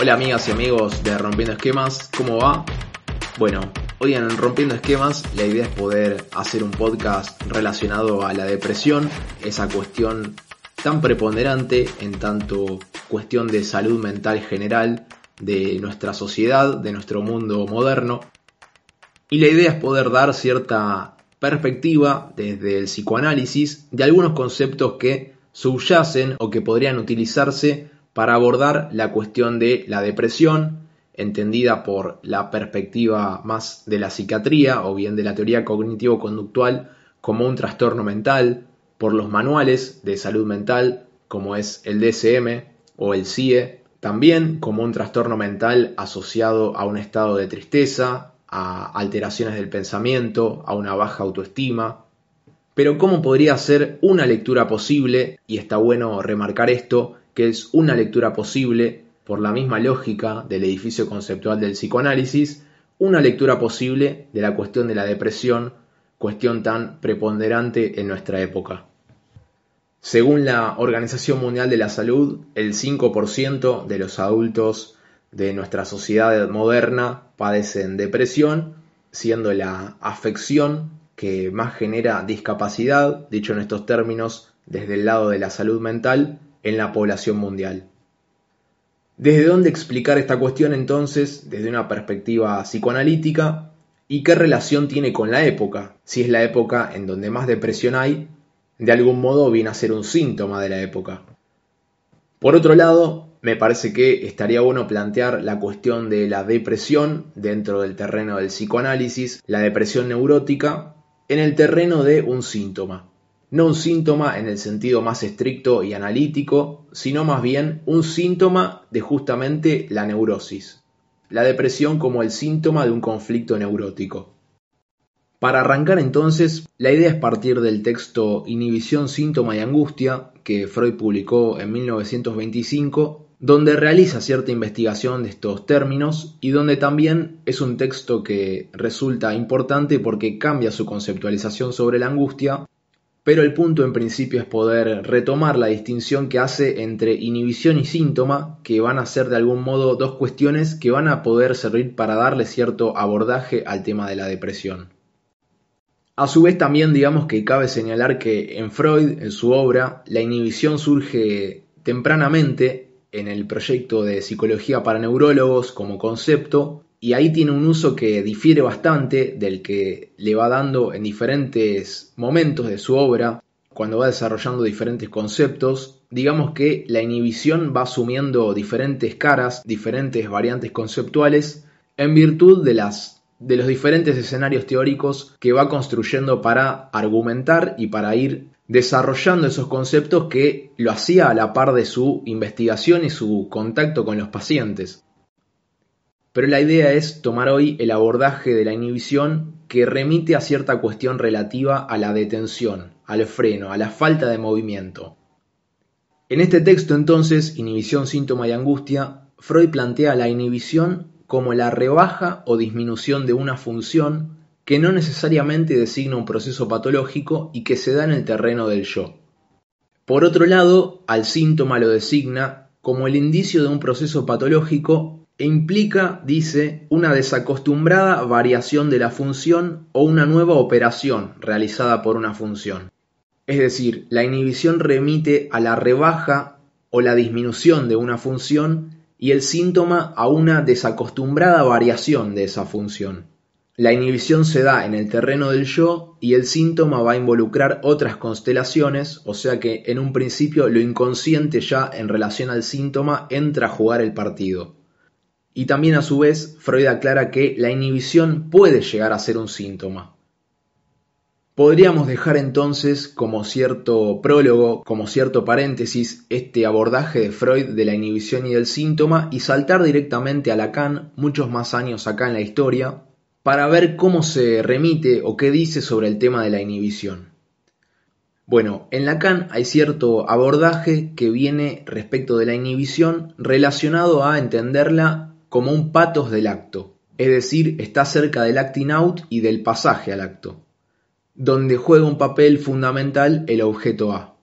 Hola amigas y amigos de Rompiendo Esquemas, ¿cómo va? Bueno, hoy en Rompiendo Esquemas la idea es poder hacer un podcast relacionado a la depresión, esa cuestión tan preponderante en tanto cuestión de salud mental general de nuestra sociedad, de nuestro mundo moderno. Y la idea es poder dar cierta perspectiva desde el psicoanálisis de algunos conceptos que subyacen o que podrían utilizarse para abordar la cuestión de la depresión, entendida por la perspectiva más de la psiquiatría o bien de la teoría cognitivo-conductual como un trastorno mental, por los manuales de salud mental como es el DSM o el CIE, también como un trastorno mental asociado a un estado de tristeza, a alteraciones del pensamiento, a una baja autoestima. Pero ¿cómo podría ser una lectura posible? Y está bueno remarcar esto, que es una lectura posible por la misma lógica del edificio conceptual del psicoanálisis, una lectura posible de la cuestión de la depresión, cuestión tan preponderante en nuestra época. Según la Organización Mundial de la Salud, el 5% de los adultos de nuestra sociedad moderna padecen depresión, siendo la afección que más genera discapacidad, dicho en estos términos, desde el lado de la salud mental en la población mundial. ¿Desde dónde explicar esta cuestión entonces desde una perspectiva psicoanalítica? ¿Y qué relación tiene con la época? Si es la época en donde más depresión hay, de algún modo viene a ser un síntoma de la época. Por otro lado, me parece que estaría bueno plantear la cuestión de la depresión dentro del terreno del psicoanálisis, la depresión neurótica, en el terreno de un síntoma no un síntoma en el sentido más estricto y analítico, sino más bien un síntoma de justamente la neurosis, la depresión como el síntoma de un conflicto neurótico. Para arrancar entonces, la idea es partir del texto Inhibición, síntoma y angustia, que Freud publicó en 1925, donde realiza cierta investigación de estos términos y donde también es un texto que resulta importante porque cambia su conceptualización sobre la angustia pero el punto en principio es poder retomar la distinción que hace entre inhibición y síntoma, que van a ser de algún modo dos cuestiones que van a poder servir para darle cierto abordaje al tema de la depresión. A su vez también digamos que cabe señalar que en Freud, en su obra, la inhibición surge tempranamente en el proyecto de psicología para neurólogos como concepto y ahí tiene un uso que difiere bastante del que le va dando en diferentes momentos de su obra, cuando va desarrollando diferentes conceptos. Digamos que la inhibición va asumiendo diferentes caras, diferentes variantes conceptuales, en virtud de, las, de los diferentes escenarios teóricos que va construyendo para argumentar y para ir desarrollando esos conceptos que lo hacía a la par de su investigación y su contacto con los pacientes. Pero la idea es tomar hoy el abordaje de la inhibición que remite a cierta cuestión relativa a la detención, al freno, a la falta de movimiento. En este texto entonces, Inhibición, síntoma y angustia, Freud plantea la inhibición como la rebaja o disminución de una función que no necesariamente designa un proceso patológico y que se da en el terreno del yo. Por otro lado, al síntoma lo designa como el indicio de un proceso patológico e implica, dice, una desacostumbrada variación de la función o una nueva operación realizada por una función. Es decir, la inhibición remite a la rebaja o la disminución de una función y el síntoma a una desacostumbrada variación de esa función. La inhibición se da en el terreno del yo y el síntoma va a involucrar otras constelaciones, o sea que en un principio lo inconsciente ya en relación al síntoma entra a jugar el partido. Y también a su vez, Freud aclara que la inhibición puede llegar a ser un síntoma. Podríamos dejar entonces como cierto prólogo, como cierto paréntesis, este abordaje de Freud de la inhibición y del síntoma y saltar directamente a Lacan, muchos más años acá en la historia, para ver cómo se remite o qué dice sobre el tema de la inhibición. Bueno, en Lacan hay cierto abordaje que viene respecto de la inhibición relacionado a entenderla como un patos del acto, es decir, está cerca del acting out y del pasaje al acto, donde juega un papel fundamental el objeto A.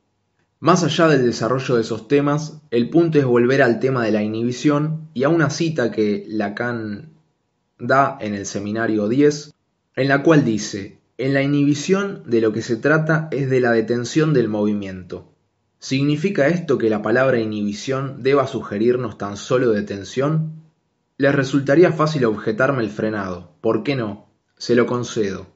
Más allá del desarrollo de esos temas, el punto es volver al tema de la inhibición y a una cita que Lacan da en el seminario 10, en la cual dice, en la inhibición de lo que se trata es de la detención del movimiento. ¿Significa esto que la palabra inhibición deba sugerirnos tan solo detención? Les resultaría fácil objetarme el frenado. ¿Por qué no? Se lo concedo.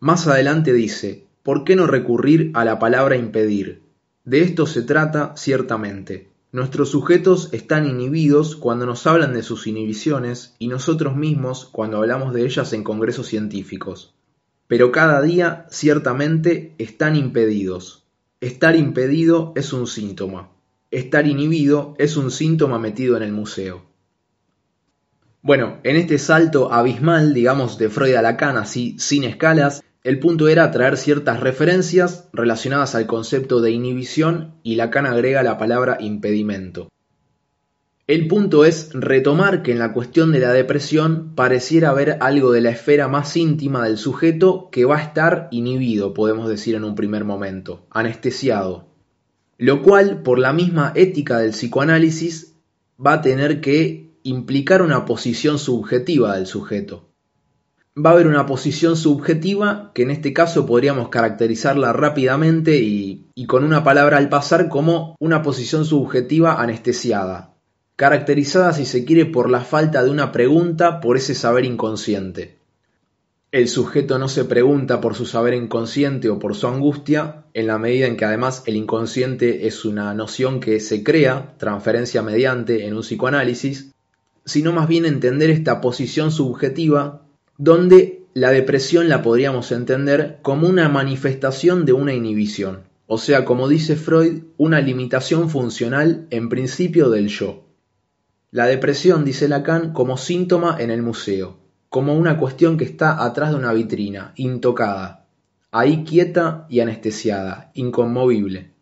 Más adelante dice, ¿por qué no recurrir a la palabra impedir? De esto se trata, ciertamente. Nuestros sujetos están inhibidos cuando nos hablan de sus inhibiciones y nosotros mismos cuando hablamos de ellas en congresos científicos. Pero cada día, ciertamente, están impedidos. Estar impedido es un síntoma. Estar inhibido es un síntoma metido en el museo. Bueno, en este salto abismal, digamos, de Freud a Lacan, así sin escalas, el punto era traer ciertas referencias relacionadas al concepto de inhibición y Lacan agrega la palabra impedimento. El punto es retomar que en la cuestión de la depresión pareciera haber algo de la esfera más íntima del sujeto que va a estar inhibido, podemos decir en un primer momento, anestesiado. Lo cual, por la misma ética del psicoanálisis, va a tener que implicar una posición subjetiva del sujeto va a haber una posición subjetiva que en este caso podríamos caracterizarla rápidamente y, con una palabra al pasar como una posición subjetiva anestesiada, caracterizada si se quiere por la falta de una pregunta por ese saber inconsciente. El sujeto no se pregunta por su saber inconsciente o por su angustia, en la medida en que además el inconsciente es una noción que se crea, transferencia mediante, en un psicoanálisis, sino más bien entender esta posición subjetiva donde la depresión la podríamos entender como una manifestación de una inhibición, o sea, como dice Freud, una limitación funcional en principio del yo. La depresión, dice Lacan, como síntoma en el museo, como una cuestión que está atrás de una vitrina, intocada, ahí quieta y anestesiada, inconmovible.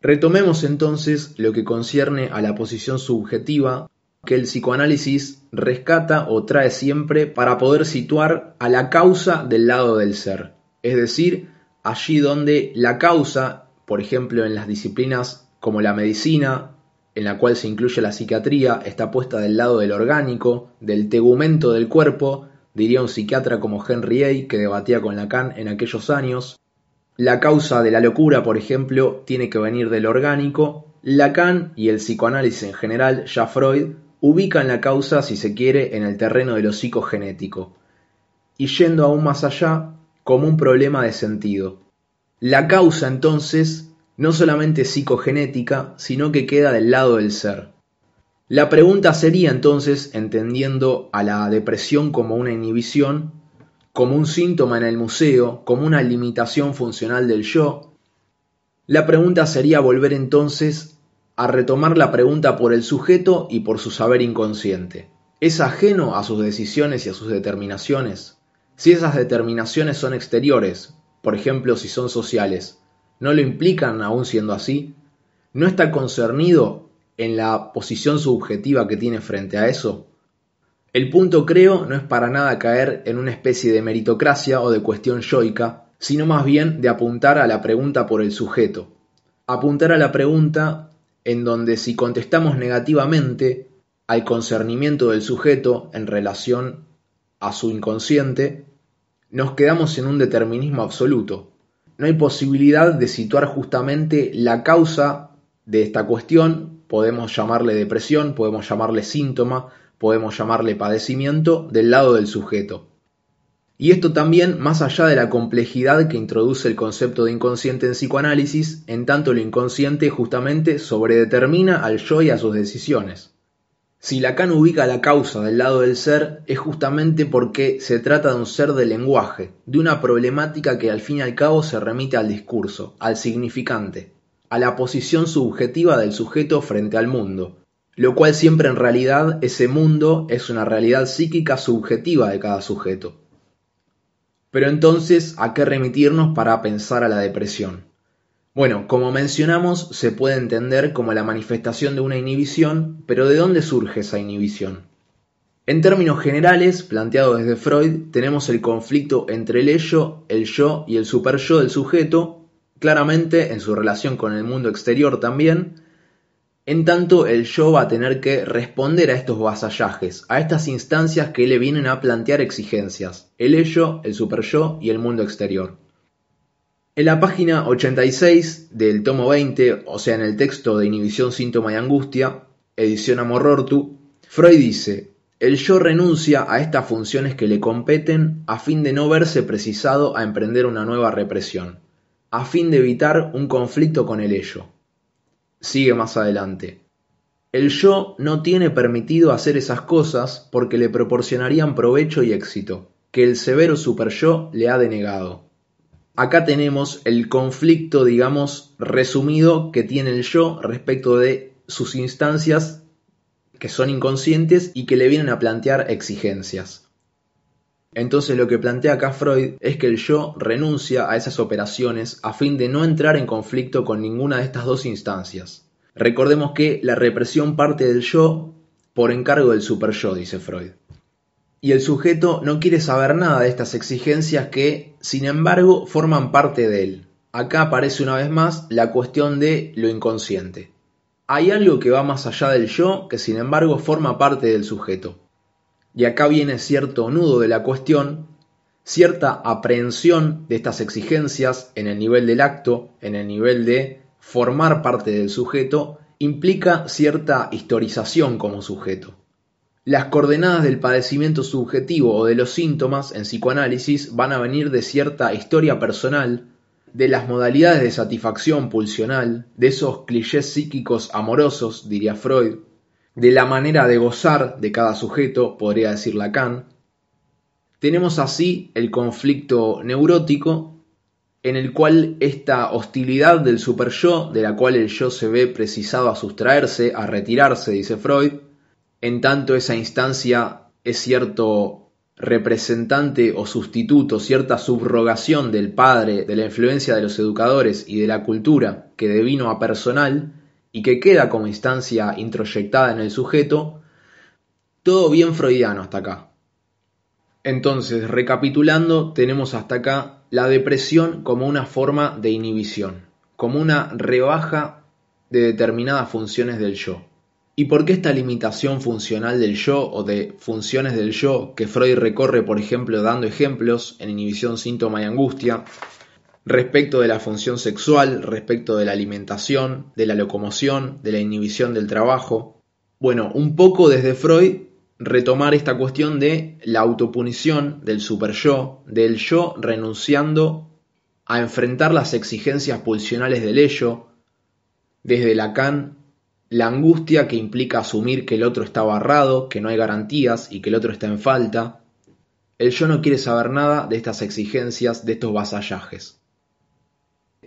Retomemos entonces lo que concierne a la posición subjetiva que el psicoanálisis rescata o trae siempre para poder situar a la causa del lado del ser, es decir, allí donde la causa, por ejemplo en las disciplinas como la medicina, en la cual se incluye la psiquiatría, está puesta del lado del orgánico, del tegumento del cuerpo, diría un psiquiatra como Henry A., que debatía con Lacan en aquellos años. La causa de la locura, por ejemplo, tiene que venir del orgánico. Lacan y el psicoanálisis en general, ya Freud, ubican la causa, si se quiere, en el terreno de lo psicogenético, y yendo aún más allá, como un problema de sentido. La causa entonces no solamente psicogenética, sino que queda del lado del ser. La pregunta sería entonces, entendiendo a la depresión como una inhibición, como un síntoma en el museo, como una limitación funcional del yo, la pregunta sería volver entonces a retomar la pregunta por el sujeto y por su saber inconsciente. ¿Es ajeno a sus decisiones y a sus determinaciones? Si esas determinaciones son exteriores, por ejemplo si son sociales, ¿no lo implican aún siendo así? ¿No está concernido en la posición subjetiva que tiene frente a eso? El punto creo no es para nada caer en una especie de meritocracia o de cuestión yoica, sino más bien de apuntar a la pregunta por el sujeto. Apuntar a la pregunta en donde si contestamos negativamente al concernimiento del sujeto en relación a su inconsciente, nos quedamos en un determinismo absoluto. No hay posibilidad de situar justamente la causa de esta cuestión, podemos llamarle depresión, podemos llamarle síntoma, podemos llamarle padecimiento del lado del sujeto. Y esto también más allá de la complejidad que introduce el concepto de inconsciente en psicoanálisis, en tanto lo inconsciente justamente sobredetermina al yo y a sus decisiones. Si Lacan ubica la causa del lado del ser, es justamente porque se trata de un ser de lenguaje, de una problemática que al fin y al cabo se remite al discurso, al significante, a la posición subjetiva del sujeto frente al mundo, lo cual siempre en realidad ese mundo es una realidad psíquica subjetiva de cada sujeto. Pero entonces, ¿a qué remitirnos para pensar a la depresión? Bueno, como mencionamos, se puede entender como la manifestación de una inhibición, pero ¿de dónde surge esa inhibición? En términos generales, planteado desde Freud, tenemos el conflicto entre el ello, el yo y el superyo del sujeto, claramente en su relación con el mundo exterior también, en tanto el yo va a tener que responder a estos vasallajes, a estas instancias que le vienen a plantear exigencias, el ello, el superyo y el mundo exterior. En la página 86 del tomo 20, o sea en el texto de Inhibición, Síntoma y Angustia, edición Amorortu, Freud dice, el yo renuncia a estas funciones que le competen a fin de no verse precisado a emprender una nueva represión, a fin de evitar un conflicto con el ello. Sigue más adelante. El yo no tiene permitido hacer esas cosas porque le proporcionarían provecho y éxito, que el severo superyo le ha denegado. Acá tenemos el conflicto, digamos, resumido que tiene el yo respecto de sus instancias que son inconscientes y que le vienen a plantear exigencias. Entonces lo que plantea acá Freud es que el yo renuncia a esas operaciones a fin de no entrar en conflicto con ninguna de estas dos instancias. Recordemos que la represión parte del yo por encargo del superyo, dice Freud. Y el sujeto no quiere saber nada de estas exigencias que, sin embargo, forman parte de él. Acá aparece una vez más la cuestión de lo inconsciente. Hay algo que va más allá del yo que sin embargo forma parte del sujeto. Y acá viene cierto nudo de la cuestión, cierta aprehensión de estas exigencias en el nivel del acto, en el nivel de formar parte del sujeto, implica cierta historización como sujeto. Las coordenadas del padecimiento subjetivo o de los síntomas en psicoanálisis van a venir de cierta historia personal, de las modalidades de satisfacción pulsional, de esos clichés psíquicos amorosos, diría Freud, de la manera de gozar de cada sujeto, podría decir Lacan. Tenemos así el conflicto neurótico en el cual esta hostilidad del superyo, de la cual el yo se ve precisado a sustraerse, a retirarse, dice Freud, en tanto esa instancia es cierto representante o sustituto, cierta subrogación del padre, de la influencia de los educadores y de la cultura que devino a personal y que queda como instancia introyectada en el sujeto, todo bien freudiano hasta acá. Entonces, recapitulando, tenemos hasta acá la depresión como una forma de inhibición, como una rebaja de determinadas funciones del yo. ¿Y por qué esta limitación funcional del yo o de funciones del yo que Freud recorre, por ejemplo, dando ejemplos en inhibición, síntoma y angustia, respecto de la función sexual, respecto de la alimentación, de la locomoción, de la inhibición del trabajo? Bueno, un poco desde Freud retomar esta cuestión de la autopunición del superyo, del yo renunciando a enfrentar las exigencias pulsionales del ello, desde Lacan la angustia que implica asumir que el otro está barrado, que no hay garantías y que el otro está en falta. El yo no quiere saber nada de estas exigencias, de estos vasallajes.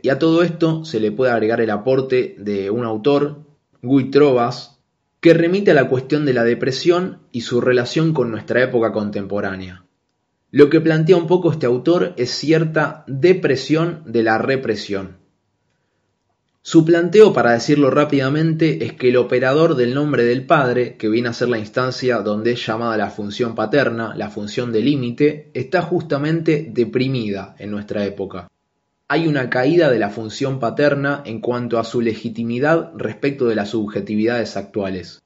Y a todo esto se le puede agregar el aporte de un autor, Guy Trovas, que remite a la cuestión de la depresión y su relación con nuestra época contemporánea. Lo que plantea un poco este autor es cierta depresión de la represión. Su planteo, para decirlo rápidamente, es que el operador del nombre del padre, que viene a ser la instancia donde es llamada la función paterna, la función de límite, está justamente deprimida en nuestra época. Hay una caída de la función paterna en cuanto a su legitimidad respecto de las subjetividades actuales.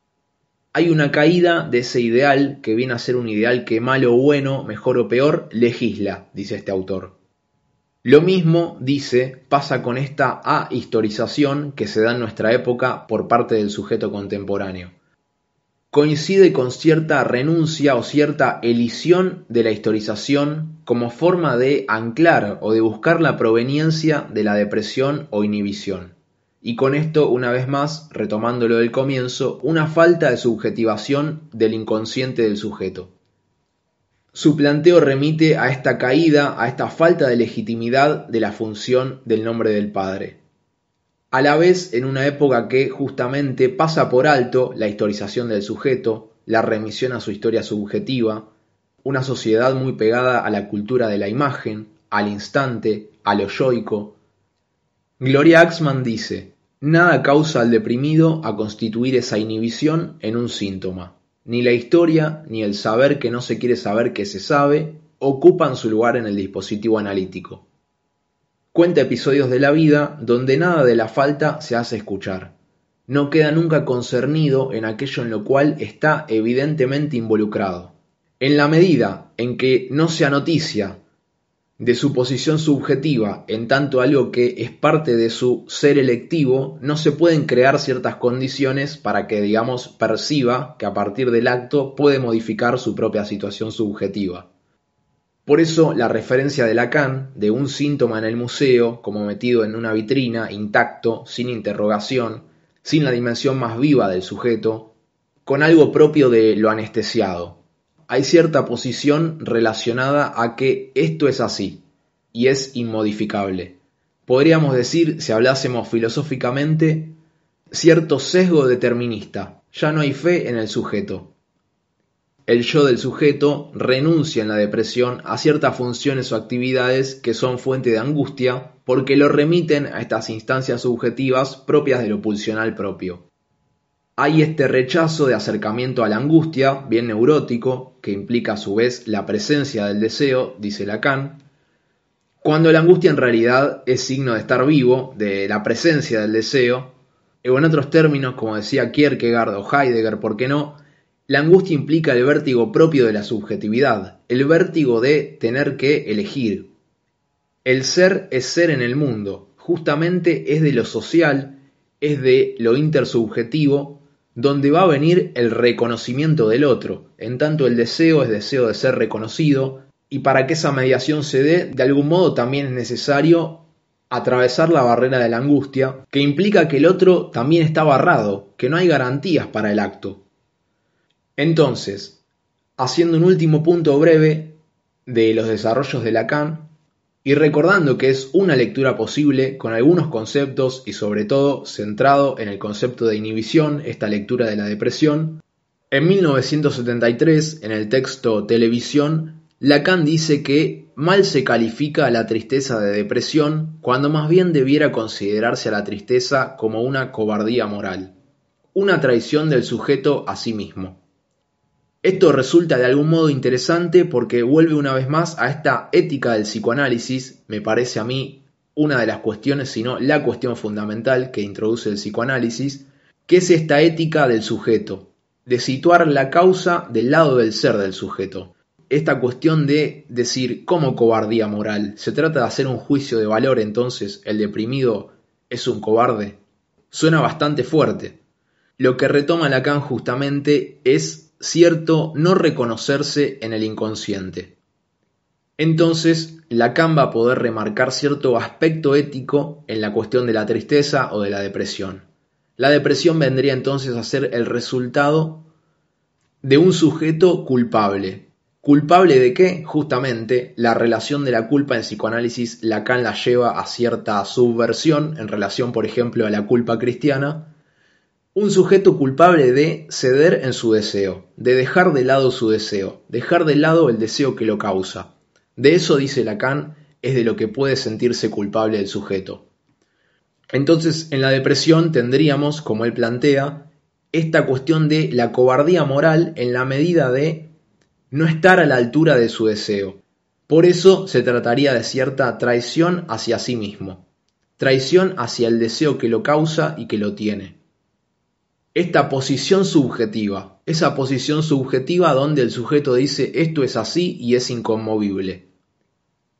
Hay una caída de ese ideal que viene a ser un ideal que mal o bueno, mejor o peor, legisla, dice este autor. Lo mismo, dice, pasa con esta ahistorización que se da en nuestra época por parte del sujeto contemporáneo. Coincide con cierta renuncia o cierta elisión de la historización como forma de anclar o de buscar la proveniencia de la depresión o inhibición. Y con esto, una vez más, retomándolo del comienzo, una falta de subjetivación del inconsciente del sujeto. Su planteo remite a esta caída, a esta falta de legitimidad de la función del nombre del Padre. A la vez, en una época que justamente pasa por alto la historización del sujeto, la remisión a su historia subjetiva, una sociedad muy pegada a la cultura de la imagen, al instante, a lo yoico. Gloria Axman dice, nada causa al deprimido a constituir esa inhibición en un síntoma. Ni la historia ni el saber que no se quiere saber que se sabe ocupan su lugar en el dispositivo analítico. Cuenta episodios de la vida donde nada de la falta se hace escuchar. No queda nunca concernido en aquello en lo cual está evidentemente involucrado. En la medida en que no sea noticia de su posición subjetiva en tanto algo que es parte de su ser electivo, no se pueden crear ciertas condiciones para que, digamos, perciba que a partir del acto puede modificar su propia situación subjetiva. Por eso la referencia de Lacan de un síntoma en el museo como metido en una vitrina, intacto, sin interrogación, sin la dimensión más viva del sujeto, con algo propio de lo anestesiado. Hay cierta posición relacionada a que esto es así y es inmodificable. Podríamos decir, si hablásemos filosóficamente, cierto sesgo determinista. Ya no hay fe en el sujeto. El yo del sujeto renuncia en la depresión a ciertas funciones o actividades que son fuente de angustia porque lo remiten a estas instancias subjetivas propias de lo pulsional propio. Hay este rechazo de acercamiento a la angustia, bien neurótico, que implica a su vez la presencia del deseo, dice Lacan, cuando la angustia en realidad es signo de estar vivo, de la presencia del deseo, o en otros términos, como decía Kierkegaard o Heidegger, ¿por qué no? La angustia implica el vértigo propio de la subjetividad, el vértigo de tener que elegir. El ser es ser en el mundo, justamente es de lo social, es de lo intersubjetivo, donde va a venir el reconocimiento del otro, en tanto el deseo es deseo de ser reconocido, y para que esa mediación se dé, de algún modo también es necesario atravesar la barrera de la angustia, que implica que el otro también está barrado, que no hay garantías para el acto. Entonces, haciendo un último punto breve de los desarrollos de Lacan, y recordando que es una lectura posible con algunos conceptos y sobre todo centrado en el concepto de inhibición, esta lectura de la depresión, en 1973, en el texto Televisión, Lacan dice que mal se califica a la tristeza de depresión cuando más bien debiera considerarse a la tristeza como una cobardía moral, una traición del sujeto a sí mismo. Esto resulta de algún modo interesante porque vuelve una vez más a esta ética del psicoanálisis, me parece a mí una de las cuestiones, sino la cuestión fundamental que introduce el psicoanálisis, que es esta ética del sujeto, de situar la causa del lado del ser del sujeto. Esta cuestión de decir cómo cobardía moral, ¿se trata de hacer un juicio de valor entonces el deprimido es un cobarde? Suena bastante fuerte. Lo que retoma Lacan justamente es cierto no reconocerse en el inconsciente. Entonces, Lacan va a poder remarcar cierto aspecto ético en la cuestión de la tristeza o de la depresión. La depresión vendría entonces a ser el resultado de un sujeto culpable. ¿Culpable de qué? Justamente la relación de la culpa en psicoanálisis Lacan la lleva a cierta subversión en relación, por ejemplo, a la culpa cristiana, un sujeto culpable de ceder en su deseo, de dejar de lado su deseo, dejar de lado el deseo que lo causa. De eso, dice Lacan, es de lo que puede sentirse culpable el sujeto. Entonces, en la depresión tendríamos, como él plantea, esta cuestión de la cobardía moral en la medida de no estar a la altura de su deseo. Por eso se trataría de cierta traición hacia sí mismo, traición hacia el deseo que lo causa y que lo tiene esta posición subjetiva, esa posición subjetiva donde el sujeto dice esto es así y es inconmovible.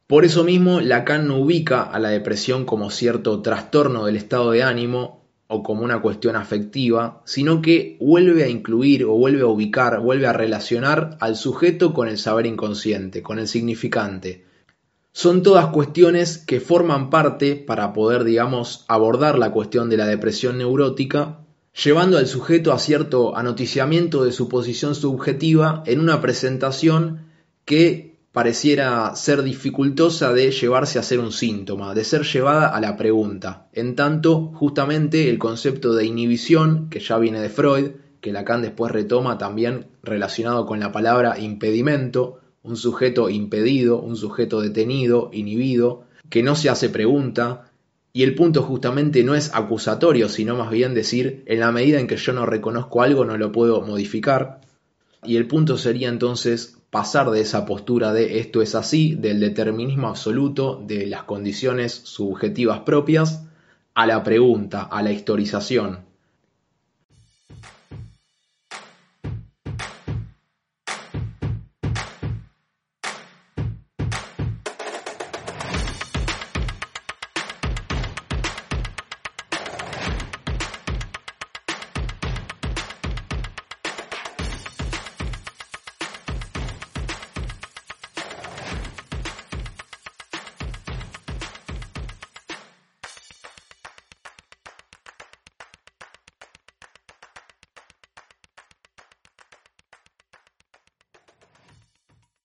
Por eso mismo Lacan no ubica a la depresión como cierto trastorno del estado de ánimo o como una cuestión afectiva, sino que vuelve a incluir o vuelve a ubicar, vuelve a relacionar al sujeto con el saber inconsciente, con el significante. Son todas cuestiones que forman parte para poder, digamos, abordar la cuestión de la depresión neurótica llevando al sujeto a cierto anoticiamiento de su posición subjetiva en una presentación que pareciera ser dificultosa de llevarse a ser un síntoma, de ser llevada a la pregunta. En tanto, justamente el concepto de inhibición, que ya viene de Freud, que Lacan después retoma también relacionado con la palabra impedimento, un sujeto impedido, un sujeto detenido, inhibido, que no se hace pregunta, y el punto justamente no es acusatorio, sino más bien decir, en la medida en que yo no reconozco algo, no lo puedo modificar. Y el punto sería entonces pasar de esa postura de esto es así, del determinismo absoluto, de las condiciones subjetivas propias, a la pregunta, a la historización,